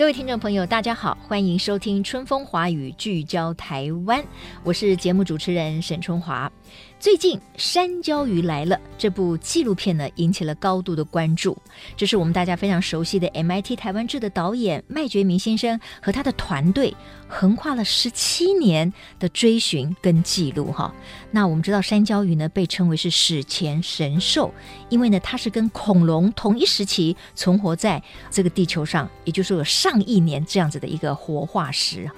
各位听众朋友，大家好，欢迎收听《春风华语》，聚焦台湾，我是节目主持人沈春华。最近《山椒鱼来了》这部纪录片呢，引起了高度的关注。这是我们大家非常熟悉的 MIT 台湾制的导演麦觉明先生和他的团队横跨了十七年的追寻跟记录。哈，那我们知道山椒鱼呢被称为是史前神兽，因为呢它是跟恐龙同一时期存活在这个地球上，也就是有上亿年这样子的一个活化石。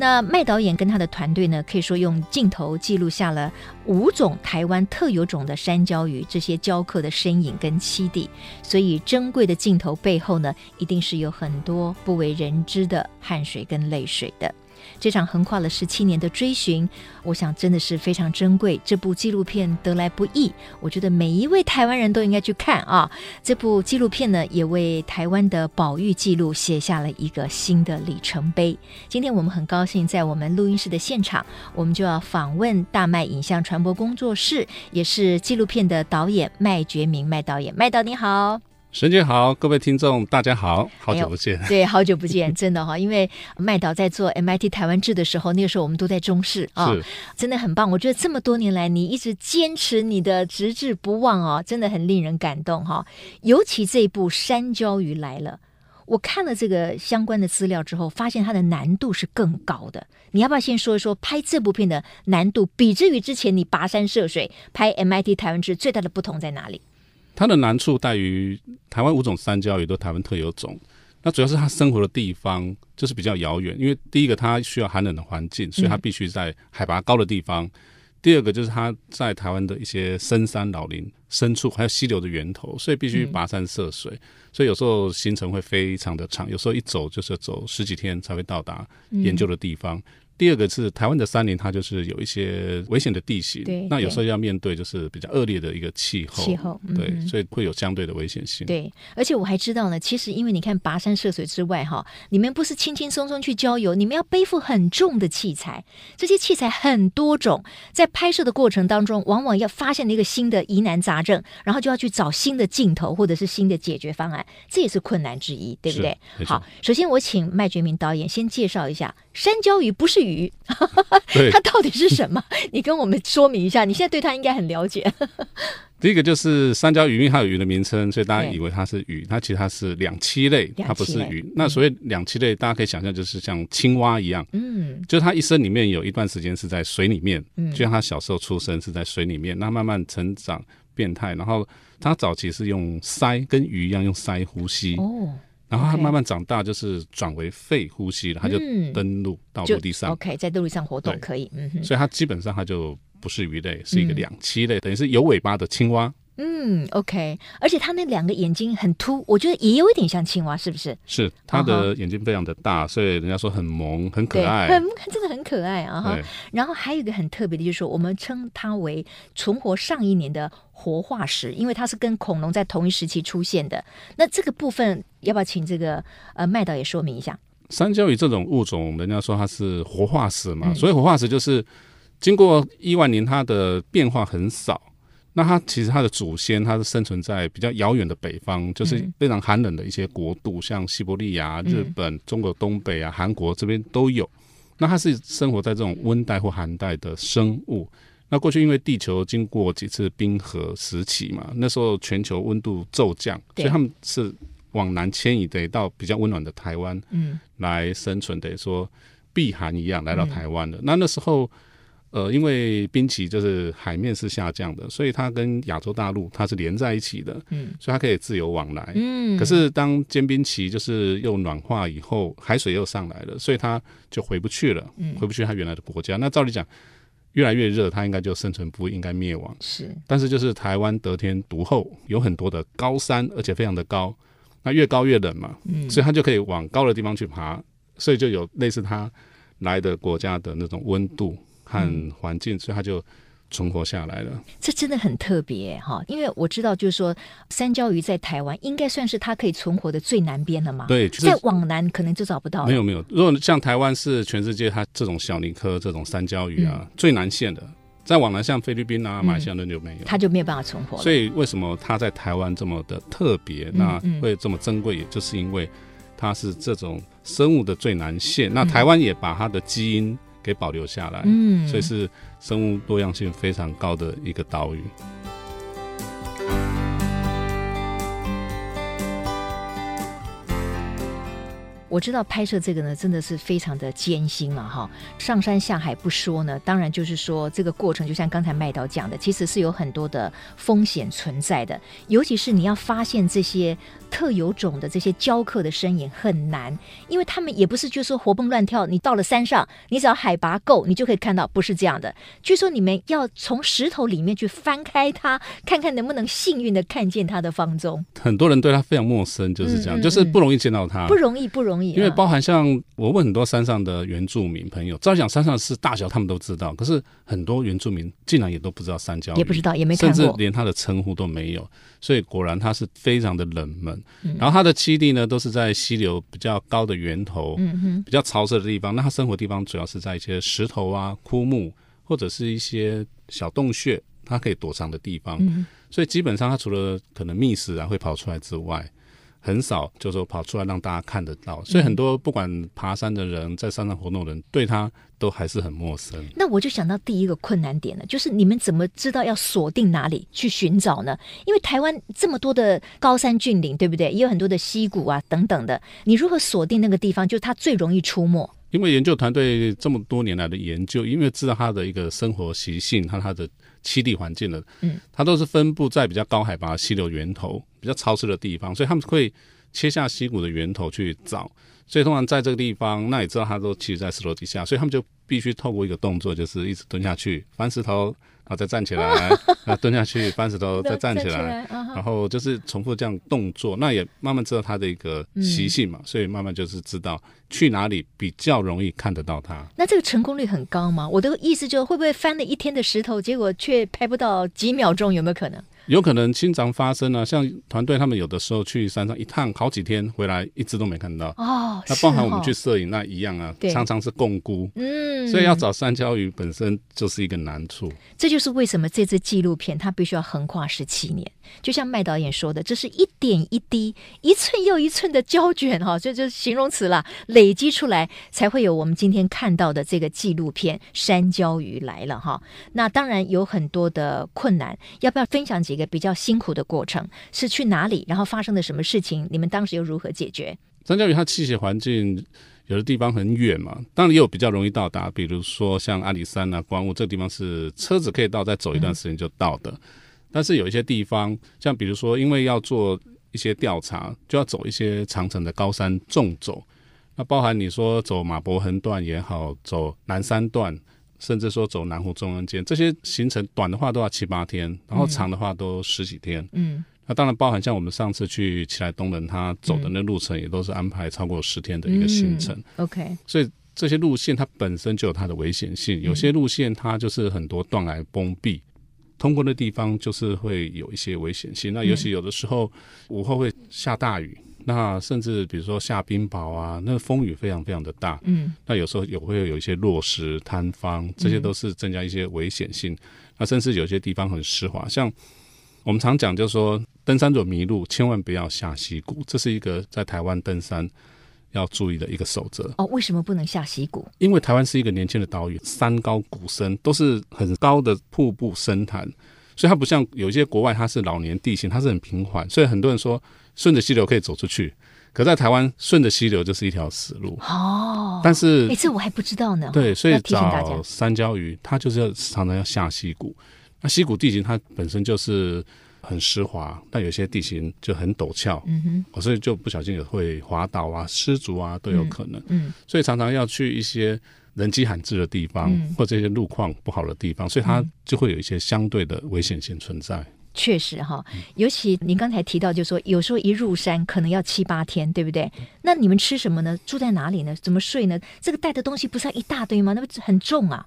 那麦导演跟他的团队呢，可以说用镜头记录下了五种台湾特有种的山椒鱼这些礁刻的身影跟栖地，所以珍贵的镜头背后呢，一定是有很多不为人知的汗水跟泪水的。这场横跨了十七年的追寻，我想真的是非常珍贵。这部纪录片得来不易，我觉得每一位台湾人都应该去看啊！这部纪录片呢，也为台湾的保育记录写下了一个新的里程碑。今天我们很高兴在我们录音室的现场，我们就要访问大麦影像传播工作室，也是纪录片的导演麦觉明麦导演。麦导你好。沈姐好，各位听众大家好，好久不见。哎、对，好久不见，真的哈，因为麦导在做 MIT 台湾志的时候，那个时候我们都在中视啊，真的很棒。我觉得这么多年来，你一直坚持你的直志不忘哦，真的很令人感动哈。尤其这一部《山椒鱼来了》，我看了这个相关的资料之后，发现它的难度是更高的。你要不要先说一说拍这部片的难度，比之于之前你跋山涉水拍 MIT 台湾志最大的不同在哪里？它的难处在于，台湾五种山椒鱼都台湾特有种，那主要是它生活的地方就是比较遥远，因为第一个它需要寒冷的环境，所以它必须在海拔高的地方；嗯、第二个就是它在台湾的一些深山老林深处，还有溪流的源头，所以必须跋山涉水，嗯、所以有时候行程会非常的长，有时候一走就是走十几天才会到达研究的地方。嗯第二个是台湾的山林，它就是有一些危险的地形，对，那有时候要面对就是比较恶劣的一个气候，气候，对，嗯、所以会有相对的危险性。对，而且我还知道呢，其实因为你看跋山涉水之外，哈，你们不是轻轻松松去郊游，你们要背负很重的器材，这些器材很多种，在拍摄的过程当中，往往要发现了一个新的疑难杂症，然后就要去找新的镜头或者是新的解决方案，这也是困难之一，对不对？好，首先我请麦觉明导演先介绍一下山椒鱼，不是鱼。它到底是什么？你跟我们说明一下。你现在对它应该很了解。第一个就是山椒鱼，因为它有鱼的名称，所以大家以为它是鱼。它其实它是两栖类，它不是鱼。那所谓两栖类，大家可以想象就是像青蛙一样，嗯，就是它一生里面有一段时间是在水里面，嗯，就像它小时候出生是在水里面，那慢慢成长变态，然后它早期是用鳃，跟鱼一样用鳃呼吸哦。然后它慢慢长大，就是转为肺呼吸了，它就登陆到陆地上。OK，在陆地上活动可以。嗯哼。所以它基本上它就不是鱼类，是一个两栖类，等于是有尾巴的青蛙。嗯，OK。而且它那两个眼睛很凸，我觉得也有一点像青蛙，是不是？是，它的眼睛非常的大，所以人家说很萌，很可爱，很真的很可爱啊哈。然后还有一个很特别的，就是说我们称它为存活上一年的。活化石，因为它是跟恐龙在同一时期出现的。那这个部分要不要请这个呃麦导也说明一下？山椒鱼这种物种，人家说它是活化石嘛，嗯、所以活化石就是经过亿万年，它的变化很少。那它其实它的祖先，它是生存在比较遥远的北方，就是非常寒冷的一些国度，嗯、像西伯利亚、日本、中国东北啊、韩国这边都有。那它是生活在这种温带或寒带的生物。那过去因为地球经过几次冰河时期嘛，那时候全球温度骤降，所以他们是往南迁移，得到比较温暖的台湾，嗯，来生存，等于说避寒一样来到台湾的。嗯、那那时候，呃，因为冰期就是海面是下降的，所以它跟亚洲大陆它是连在一起的，嗯，所以它可以自由往来，嗯。可是当间冰期就是又暖化以后，海水又上来了，所以它就回不去了，回不去它原来的国家。那照理讲。越来越热，它应该就生存不应该灭亡。是，但是就是台湾得天独厚，有很多的高山，而且非常的高，那越高越冷嘛，嗯，所以它就可以往高的地方去爬，所以就有类似它来的国家的那种温度和环境，所以它就。存活下来了，这真的很特别哈，因为我知道，就是说三焦鱼在台湾应该算是它可以存活的最南边了嘛。对，再往南可能就找不到了。没有没有，如果像台湾是全世界它这种小泥科这种三焦鱼啊、嗯、最南线的，再往南像菲律宾啊、马来西亚那就没有，它就没有办法存活。所以为什么它在台湾这么的特别，那会这么珍贵，也就是因为它是这种生物的最南线。那台湾也把它的基因。给保留下来，嗯，所以是生物多样性非常高的一个岛屿。我知道拍摄这个呢，真的是非常的艰辛了哈。上山下海不说呢，当然就是说这个过程，就像刚才麦导讲的，其实是有很多的风险存在的。尤其是你要发现这些特有种的这些雕刻的身影很难，因为他们也不是就说活蹦乱跳。你到了山上，你只要海拔够，你就可以看到，不是这样的。据说你们要从石头里面去翻开它，看看能不能幸运的看见它的方踪。很多人对它非常陌生，就是这样，嗯嗯嗯，就是不容易见到它，不容易，不容易。因为包含像我问很多山上的原住民朋友，照讲山上是大小他们都知道，可是很多原住民竟然也都不知道山椒，也不知道，也没看，甚至连他的称呼都没有。所以果然他是非常的冷门。然后他的栖地呢，都是在溪流比较高的源头，比较潮湿的地方。那他生活地方主要是在一些石头啊、枯木或者是一些小洞穴，它可以躲藏的地方。所以基本上他除了可能觅食啊会跑出来之外，很少，就是说跑出来让大家看得到，所以很多不管爬山的人，在山上活动的人，对他都还是很陌生。那我就想到第一个困难点了，就是你们怎么知道要锁定哪里去寻找呢？因为台湾这么多的高山峻岭，对不对？也有很多的溪谷啊等等的，你如何锁定那个地方，就是它最容易出没？因为研究团队这么多年来的研究，因为知道它的一个生活习性和它的。栖地环境的，嗯，它都是分布在比较高海拔溪流源头、比较潮湿的地方，所以他们会切下溪谷的源头去找。所以通常在这个地方，那也知道它都其实在石头底下，所以他们就必须透过一个动作，就是一直蹲下去翻石头。然后再站起来，啊，蹲下去翻石头，再站起来，然后就是重复这样动作，那也慢慢知道它的一个习性嘛，所以慢慢就是知道去哪里比较容易看得到它。那这个成功率很高吗？我的意思就是会不会翻了一天的石头，结果却拍不到几秒钟，有没有可能？有可能经常发生啊，像团队他们有的时候去山上一趟好几天，回来一只都没看到哦。那包含我们去摄影那一样啊，常常是共估，嗯，所以要找山椒鱼本身就是一个难处。这就是为什么这支纪录片它必须要横跨十七年。就像麦导演说的，这是一点一滴、一寸又一寸的胶卷哈，这就是形容词了，累积出来才会有我们今天看到的这个纪录片《山椒鱼来了》哈。那当然有很多的困难，要不要分享几个？也比较辛苦的过程是去哪里，然后发生了什么事情？你们当时又如何解决？山椒鱼它栖息环境有的地方很远嘛，当然也有比较容易到达，比如说像阿里山啊、光雾这个地方是车子可以到，再走一段时间就到的。嗯、但是有一些地方，像比如说因为要做一些调查，就要走一些长城的高山纵走，那包含你说走马博横断也好，走南山段。甚至说走南湖中央间这些行程短的话都要七八天，然后长的话都十几天。嗯，那当然包含像我们上次去奇莱东人他走的那路程也都是安排超过十天的一个行程。嗯、OK，所以这些路线它本身就有它的危险性，有些路线它就是很多断崖崩壁，通过的地方就是会有一些危险性。那尤其有的时候午后会下大雨。那甚至比如说下冰雹啊，那个风雨非常非常的大，嗯，那有时候也会有一些落石坍方，这些都是增加一些危险性。嗯、那甚至有些地方很湿滑，像我们常讲，就是说登山者迷路，千万不要下溪谷，这是一个在台湾登山要注意的一个守则。哦，为什么不能下溪谷？因为台湾是一个年轻的岛屿，山高谷深，都是很高的瀑布深潭，所以它不像有一些国外，它是老年地形，它是很平缓，所以很多人说。顺着溪流可以走出去，可在台湾顺着溪流就是一条死路哦。但是每次我还不知道呢。对，所以找三焦鱼，它就是要常常要下溪谷。那溪谷地形它本身就是很湿滑，但有些地形就很陡峭，嗯哼，所以就不小心也会滑倒啊、失足啊都有可能。嗯，嗯，所以常常要去一些人迹罕至的地方，嗯、或这些路况不好的地方，所以它就会有一些相对的危险性存在。确实哈，尤其您刚才提到，就是说有时候一入山可能要七八天，对不对？那你们吃什么呢？住在哪里呢？怎么睡呢？这个带的东西不是一大堆吗？那不很重啊？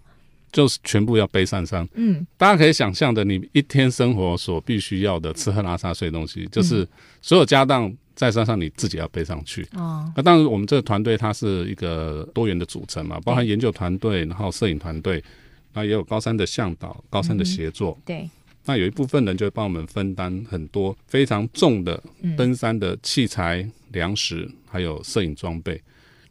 就是全部要背上山。嗯，大家可以想象的，你一天生活所必须要的吃喝拉撒睡东西，就是所有家当在山上你自己要背上去。哦，那当然，我们这个团队它是一个多元的组成嘛，包含研究团队，然后摄影团队，那也有高山的向导、高山的协作。嗯、对。那有一部分人就会帮我们分担很多非常重的登山的器材、粮食，还有摄影装备，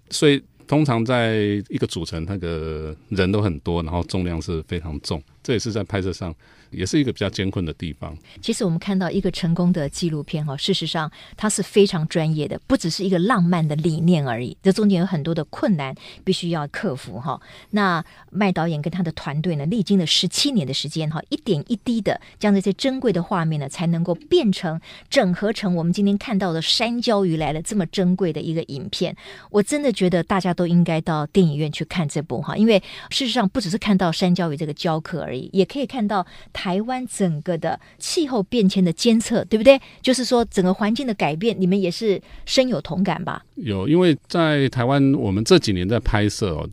所以通常在一个组成，那个人都很多，然后重量是非常重，这也是在拍摄上。也是一个比较艰困的地方。其实我们看到一个成功的纪录片哈，事实上它是非常专业的，不只是一个浪漫的理念而已。这中间有很多的困难必须要克服哈。那麦导演跟他的团队呢，历经了十七年的时间哈，一点一滴的将这些珍贵的画面呢，才能够变成整合成我们今天看到的《山椒鱼来了》这么珍贵的一个影片。我真的觉得大家都应该到电影院去看这部哈，因为事实上不只是看到山椒鱼这个礁刻而已，也可以看到。台湾整个的气候变迁的监测，对不对？就是说，整个环境的改变，你们也是深有同感吧？有，因为在台湾，我们这几年在拍摄哦，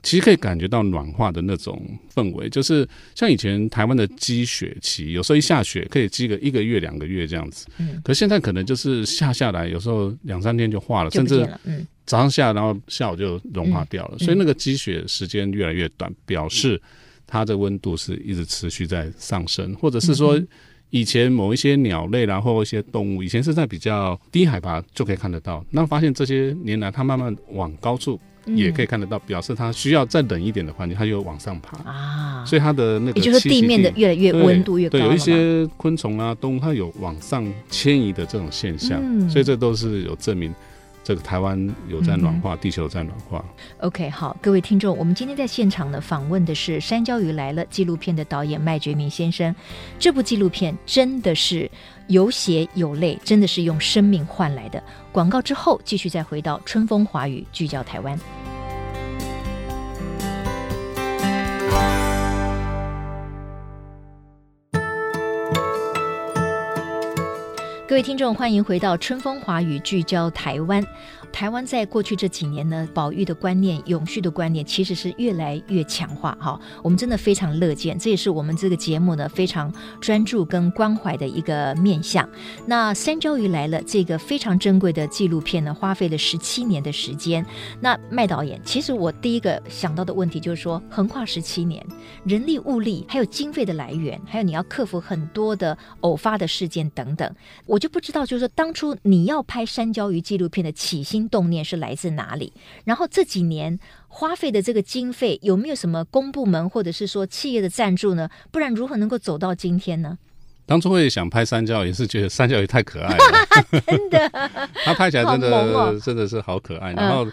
其实可以感觉到暖化的那种氛围。就是像以前台湾的积雪期，有时候一下雪可以积个一个月、两个月这样子。嗯。可现在可能就是下下来，有时候两三天就化了，甚至嗯，早上下，然后下午就融化掉了。嗯。所以那个积雪时间越来越短，表示。它的温度是一直持续在上升，或者是说，以前某一些鸟类，然后一些动物，以前是在比较低海拔就可以看得到，那发现这些年来它慢慢往高处也可以看得到，表示它需要再冷一点的环境，它就往上爬啊。所以它的那个也就是地面的越来越温度越高。对，有一些昆虫啊动物，它有往上迁移的这种现象，所以这都是有证明。这个台湾有在暖化，嗯、地球在暖化。OK，好，各位听众，我们今天在现场呢访问的是《山椒鱼来了》纪录片的导演麦觉明先生。这部纪录片真的是有血有泪，真的是用生命换来的。广告之后，继续再回到春风华语，聚焦台湾。各位听众，欢迎回到春风华语，聚焦台湾。台湾在过去这几年呢，保育的观念、永续的观念，其实是越来越强化。哈，我们真的非常乐见，这也是我们这个节目呢非常专注跟关怀的一个面向。那山椒鱼来了，这个非常珍贵的纪录片呢，花费了十七年的时间。那麦导演，其实我第一个想到的问题就是说，横跨十七年，人力物力还有经费的来源，还有你要克服很多的偶发的事件等等，我就不知道，就是说当初你要拍山椒鱼纪录片的起心。动念是来自哪里？然后这几年花费的这个经费有没有什么公部门或者是说企业的赞助呢？不然如何能够走到今天呢？当初会想拍山椒，也是觉得山椒鱼太可爱了，真的，他拍起来真的、哦、真的是好可爱。然后，嗯、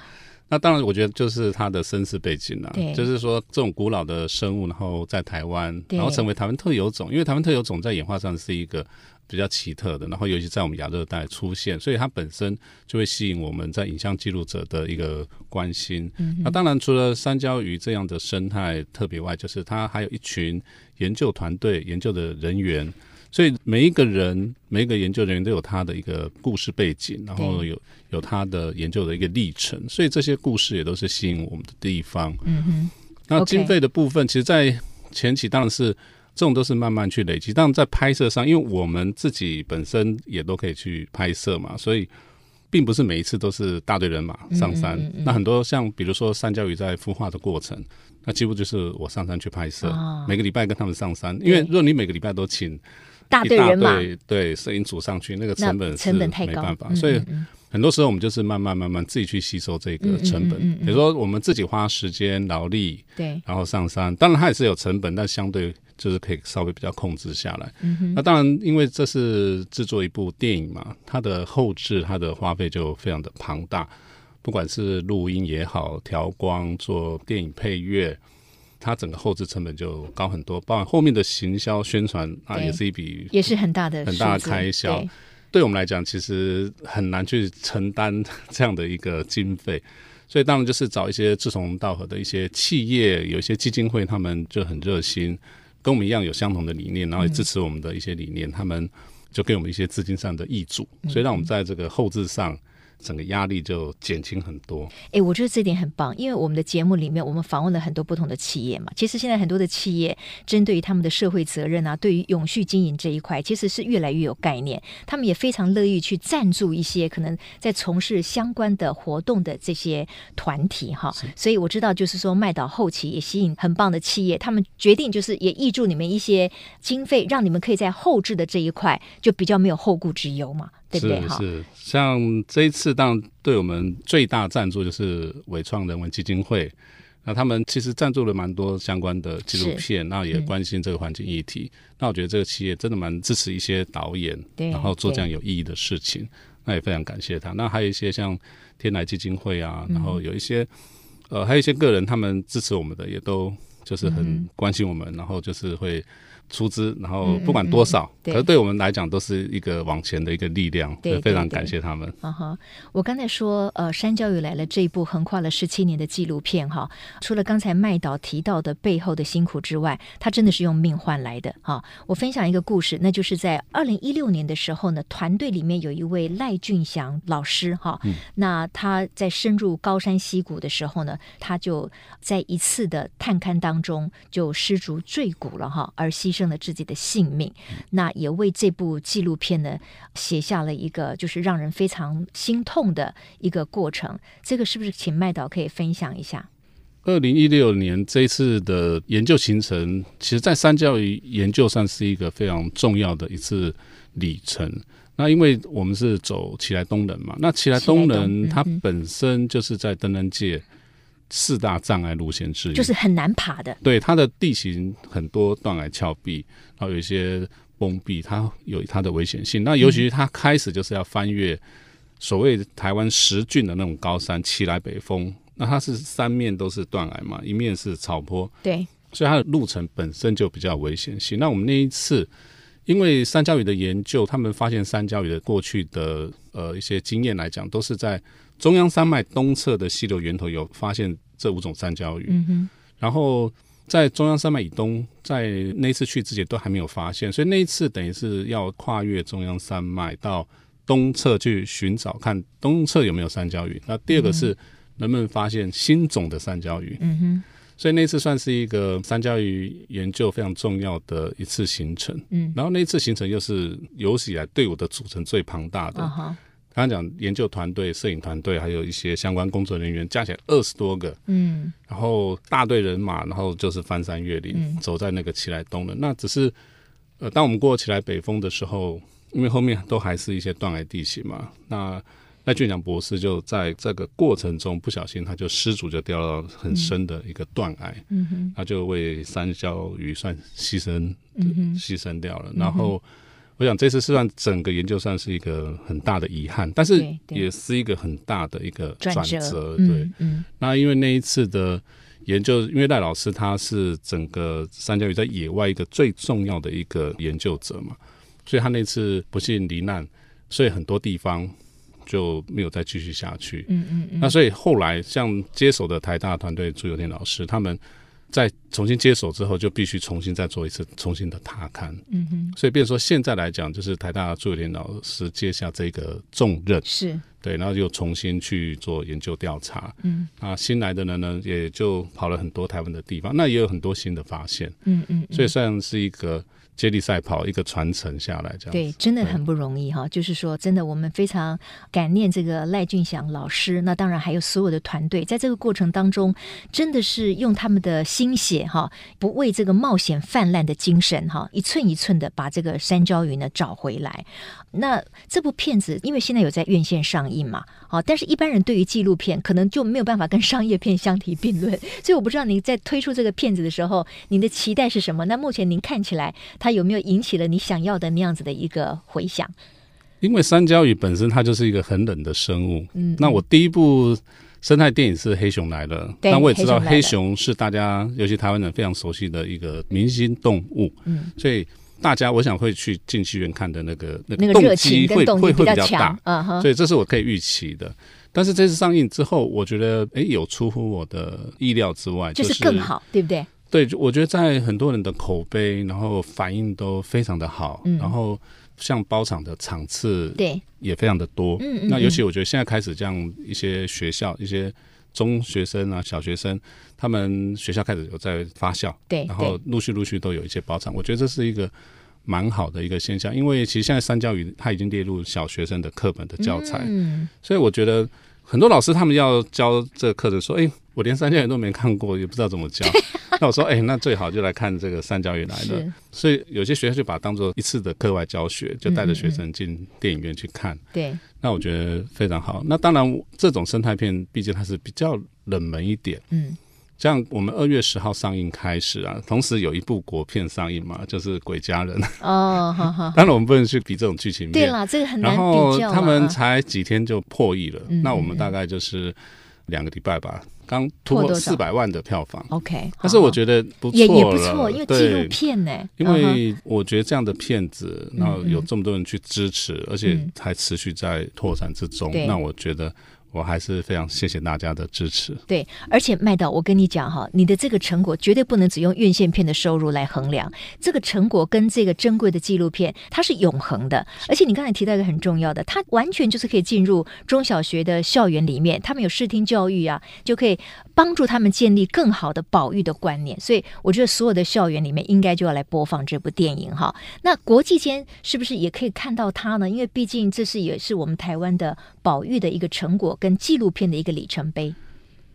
那当然我觉得就是他的身世背景了，对就是说这种古老的生物，然后在台湾，然后成为台湾特有种，因为台湾特有种在演化上是一个。比较奇特的，然后尤其在我们亚热带出现，所以它本身就会吸引我们在影像记录者的一个关心。嗯，那当然除了三焦鱼这样的生态特别外，就是它还有一群研究团队、研究的人员，所以每一个人、每一个研究人员都有他的一个故事背景，然后有有他的研究的一个历程，所以这些故事也都是吸引我们的地方。嗯哼，那经费的部分，其实，在前期当然是。这种都是慢慢去累积，但在拍摄上，因为我们自己本身也都可以去拍摄嘛，所以并不是每一次都是大队人马上山。嗯嗯嗯、那很多像比如说山椒鱼在孵化的过程，那几乎就是我上山去拍摄，哦、每个礼拜跟他们上山。因为如果你每个礼拜都请大队人马，对摄影组上去，那个成本是没办法，所以很多时候我们就是慢慢慢慢自己去吸收这个成本。比如说我们自己花时间劳力，对，然后上山，当然它也是有成本，但相对。就是可以稍微比较控制下来。嗯、那当然，因为这是制作一部电影嘛，它的后置它的花费就非常的庞大，不管是录音也好，调光、做电影配乐，它整个后置成本就高很多。包括后面的行销宣传啊，也是一笔也是很大的很大的开销。对，对我们来讲，其实很难去承担这样的一个经费。所以当然就是找一些志同道合的一些企业，有一些基金会，他们就很热心，跟我们一样有相同的理念，然后也支持我们的一些理念，他们就给我们一些资金上的益助，所以让我们在这个后置上。整个压力就减轻很多。哎、欸，我觉得这点很棒，因为我们的节目里面，我们访问了很多不同的企业嘛。其实现在很多的企业针对于他们的社会责任啊，对于永续经营这一块，其实是越来越有概念。他们也非常乐意去赞助一些可能在从事相关的活动的这些团体哈。所以我知道，就是说麦岛后期也吸引很棒的企业，他们决定就是也挹注你们一些经费，让你们可以在后置的这一块就比较没有后顾之忧嘛。对对是是，像这一次，当然对我们最大赞助就是伟创人文基金会，那他们其实赞助了蛮多相关的纪录片，那也关心这个环境议题。嗯、那我觉得这个企业真的蛮支持一些导演，然后做这样有意义的事情，那也非常感谢他。那还有一些像天来基金会啊，然后有一些、嗯、呃，还有一些个人，他们支持我们的也都就是很关心我们，嗯、然后就是会。出资，然后不管多少，嗯嗯、可是对我们来讲都是一个往前的一个力量，对，非常感谢他们。啊哈，我刚才说，呃，山教育来了这一部横跨了十七年的纪录片，哈，除了刚才麦导提到的背后的辛苦之外，他真的是用命换来的，哈。我分享一个故事，那就是在二零一六年的时候呢，团队里面有一位赖俊祥老师，哈，嗯、那他在深入高山溪谷的时候呢，他就在一次的探勘当中就失足坠谷了，哈，而牺牲。挣了自己的性命，那也为这部纪录片呢写下了一个就是让人非常心痛的一个过程。这个是不是请麦导可以分享一下？二零一六年这一次的研究行程，其实在三教育研究上是一个非常重要的一次里程。那因为我们是走奇来东人嘛，那奇来东人它本身就是在登山界。四大障碍路线之一，就是很难爬的。对，它的地形很多断崖峭壁，然后有一些崩壁，它有它的危险性。那尤其是它开始就是要翻越所谓台湾十峻的那种高山，奇莱北峰。那它是三面都是断崖嘛，一面是草坡，对，所以它的路程本身就比较危险性。那我们那一次，因为山椒鱼的研究，他们发现山椒鱼的过去的呃一些经验来讲，都是在。中央山脉东侧的溪流源头有发现这五种山椒鱼，嗯、然后在中央山脉以东，在那次去之前都还没有发现，所以那一次等于是要跨越中央山脉到东侧去寻找，看东侧有没有山椒鱼。那第二个是能不能发现新种的山椒鱼，嗯、哼所以那次算是一个山椒鱼研究非常重要的一次行程。嗯，然后那次行程又是有史以来队伍的组成最庞大的。哦刚刚讲研究团队、摄影团队，还有一些相关工作人员，加起来二十多个。嗯，然后大队人马，然后就是翻山越岭，嗯、走在那个奇莱东的。那只是，呃，当我们过奇莱北峰的时候，因为后面都还是一些断崖地形嘛。那赖俊祥博士就在这个过程中不小心，他就失足就掉到很深的一个断崖。嗯哼，他就为山椒鱼算牺牲，嗯、哼牺牲掉了。然后。我想这次是算整个研究算是一个很大的遗憾，但是也是一个很大的一个转折。对，嗯嗯、那因为那一次的研究，因为赖老师他是整个三角鱼在野外一个最重要的一个研究者嘛，所以他那次不幸罹难，所以很多地方就没有再继续下去。嗯嗯嗯。那所以后来像接手的台大团队朱有天老师他们。在重新接手之后，就必须重新再做一次重新的踏勘。嗯哼，所以，变说现在来讲，就是台大朱有天老师接下这个重任，是对，然后又重新去做研究调查。嗯，啊，新来的人呢，也就跑了很多台湾的地方，那也有很多新的发现。嗯嗯，所以算是一个。接力赛跑一个传承下来，这样对，真的很不容易哈。对就是说，真的，我们非常感念这个赖俊祥老师。那当然还有所有的团队，在这个过程当中，真的是用他们的心血哈，不畏这个冒险泛滥的精神哈，一寸一寸的把这个山椒鱼呢找回来。那这部片子因为现在有在院线上映嘛，啊，但是一般人对于纪录片可能就没有办法跟商业片相提并论，所以我不知道您在推出这个片子的时候，您的期待是什么？那目前您看起来，它有没有引起了你想要的那样子的一个回响？因为山椒鱼本身它就是一个很冷的生物，嗯，那我第一部生态电影是《黑熊来了》，对，那我也知道黑熊是大家尤其台湾人非常熟悉的一个明星动物，嗯，所以。大家我想会去进戏院看的那个那个动机会会会比较大，uh huh. 所以这是我可以预期的。但是这次上映之后，我觉得哎，有出乎我的意料之外，就是更好，对不对？对，我觉得在很多人的口碑，然后反应都非常的好，嗯、然后像包场的场次，对，也非常的多。嗯，那尤其我觉得现在开始这样一些学校，一些中学生啊、小学生，他们学校开始有在发酵，对，然后陆续陆续都有一些包场，我觉得这是一个蛮好的一个现象，因为其实现在三教鱼它已经列入小学生的课本的教材，嗯，所以我觉得。很多老师他们要教这个课程，说：“哎，我连三教鱼都没看过，也不知道怎么教。”那我说：“哎，那最好就来看这个山椒鱼来了。”所以有些学校就把它当做一次的课外教学，就带着学生进电影院去看。对，那我觉得非常好。那当然，这种生态片毕竟它是比较冷门一点。嗯。像我们二月十号上映开始啊，同时有一部国片上映嘛，就是《鬼家人》哦，好好。当然我们不能去比这种剧情片，对啦，这个很难比较。然后他们才几天就破亿了，嗯、那我们大概就是两个礼拜吧，刚突破四百万的票房。OK，但是我觉得不错也也不错，因为纪录片呢。因为我觉得这样的片子，然后有这么多人去支持，嗯、而且还持续在拓展之中，嗯、那我觉得。我还是非常谢谢大家的支持。对，而且麦导，我跟你讲哈，你的这个成果绝对不能只用院线片的收入来衡量，这个成果跟这个珍贵的纪录片，它是永恒的。而且你刚才提到一个很重要的，它完全就是可以进入中小学的校园里面，他们有视听教育啊，就可以帮助他们建立更好的保育的观念。所以我觉得所有的校园里面应该就要来播放这部电影哈。那国际间是不是也可以看到它呢？因为毕竟这是也是我们台湾的保育的一个成果。跟纪录片的一个里程碑。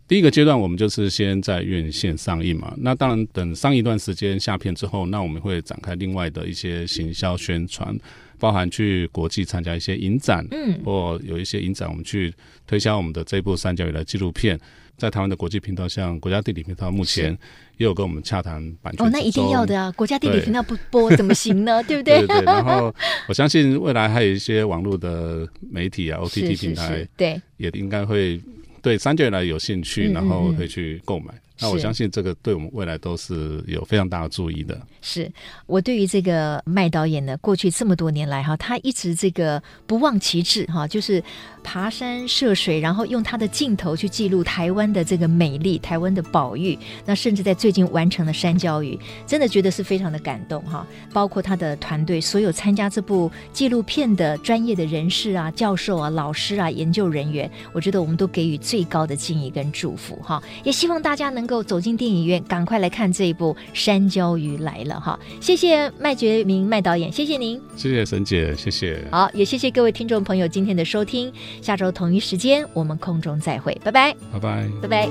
第一个阶段，我们就是先在院线上映嘛。那当然，等上一段时间下片之后，那我们会展开另外的一些行销宣传，包含去国际参加一些影展，嗯，或有一些影展，我们去推销我们的这部三角鱼的纪录片。在台湾的国际频道，像国家地理频道，目前也有跟我们洽谈版权。哦，那一定要的啊！国家地理频道不播怎么行呢？对不对？对对。然后，我相信未来还有一些网络的媒体啊，OTT 平台，对，也应该会对三角鱼有兴趣，然后会去购买。那我相信这个对我们未来都是有非常大的注意的。是我对于这个麦导演呢，过去这么多年来哈，他一直这个不忘其志哈，就是爬山涉水，然后用他的镜头去记录台湾的这个美丽、台湾的宝玉。那甚至在最近完成了山椒鱼，真的觉得是非常的感动哈。包括他的团队，所有参加这部纪录片的专业的人士啊、教授啊、老师啊、研究人员，我觉得我们都给予最高的敬意跟祝福哈。也希望大家能。能够走进电影院，赶快来看这一部《山椒鱼来了》哈！谢谢麦觉明麦导演，谢谢您，谢谢沈姐，谢谢。好，也谢谢各位听众朋友今天的收听，下周同一时间我们空中再会，拜拜，拜拜，拜拜。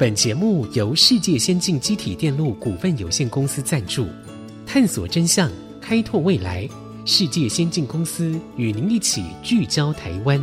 本节目由世界先进机体电路股份有限公司赞助，探索真相，开拓未来。世界先进公司与您一起聚焦台湾。